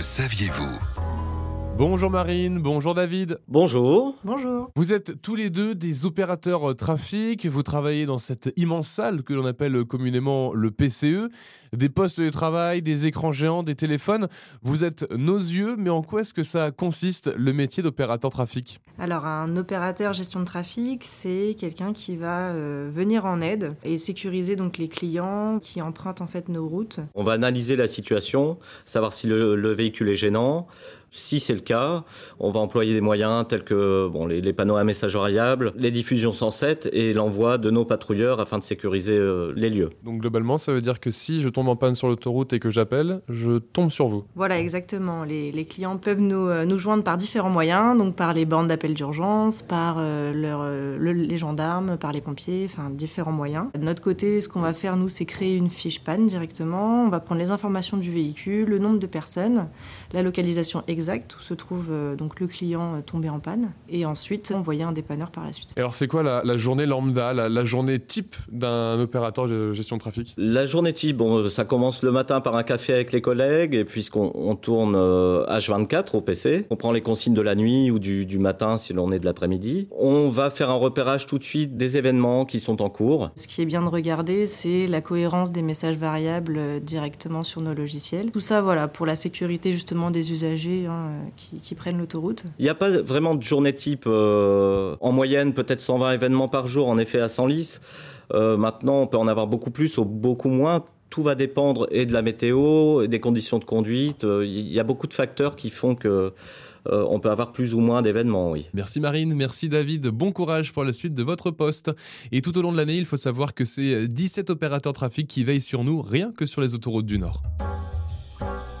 Le saviez-vous Bonjour Marine, bonjour David. Bonjour. Bonjour. Vous êtes tous les deux des opérateurs trafic, vous travaillez dans cette immense salle que l'on appelle communément le PCE, des postes de travail, des écrans géants, des téléphones. Vous êtes nos yeux, mais en quoi est-ce que ça consiste le métier d'opérateur trafic? Alors un opérateur gestion de trafic, c'est quelqu'un qui va euh, venir en aide et sécuriser donc les clients qui empruntent en fait nos routes. On va analyser la situation, savoir si le, le véhicule est gênant. Si c'est le cas, on va employer des moyens tels que bon, les, les panneaux à message variable, les diffusions 107 et l'envoi de nos patrouilleurs afin de sécuriser euh, les lieux. Donc globalement, ça veut dire que si je tombe en panne sur l'autoroute et que j'appelle, je tombe sur vous. Voilà, exactement. Les, les clients peuvent nous, euh, nous, joindre par différents moyens, donc par les bornes d'appel d'urgence, par euh, leur, le, les gendarmes, par les pompiers, enfin différents moyens. De notre côté, ce qu'on va faire, nous, c'est créer une fiche panne directement. On va prendre les informations du véhicule, le nombre de personnes, la localisation exacte exact où se trouve euh, donc le client euh, tombé en panne et ensuite envoyer un dépanneur par la suite. Et alors c'est quoi la, la, journée lambda, la, la journée type d'un opérateur de gestion de trafic? La journée type, bon, ça commence le matin par un café avec les collègues et puisqu'on on tourne euh, H24 au PC, on prend les consignes de la nuit ou du, du matin si l'on est de l'après-midi. On va faire un repérage tout de suite des événements qui sont en cours. Ce qui est bien de regarder, c'est la cohérence des messages variables directement sur nos logiciels. Tout ça, voilà, pour la sécurité justement des usagers hein, qui, qui, prennent l'autoroute Il n'y a pas vraiment de journée type. Euh, en moyenne, peut-être 120 événements par jour, en effet, à 100 lices. Euh, maintenant, on peut en avoir beaucoup plus ou beaucoup moins. Tout va dépendre et de la météo, et des conditions de conduite. Euh, Il y a beaucoup de facteurs qui font que euh, on peut avoir plus ou moins d'événements, oui. Merci Marine, merci David, bon courage pour la suite de votre poste. Et tout au long de l'année, il faut savoir que c'est 17 opérateurs trafic qui veillent sur nous, rien que sur les autoroutes du Nord.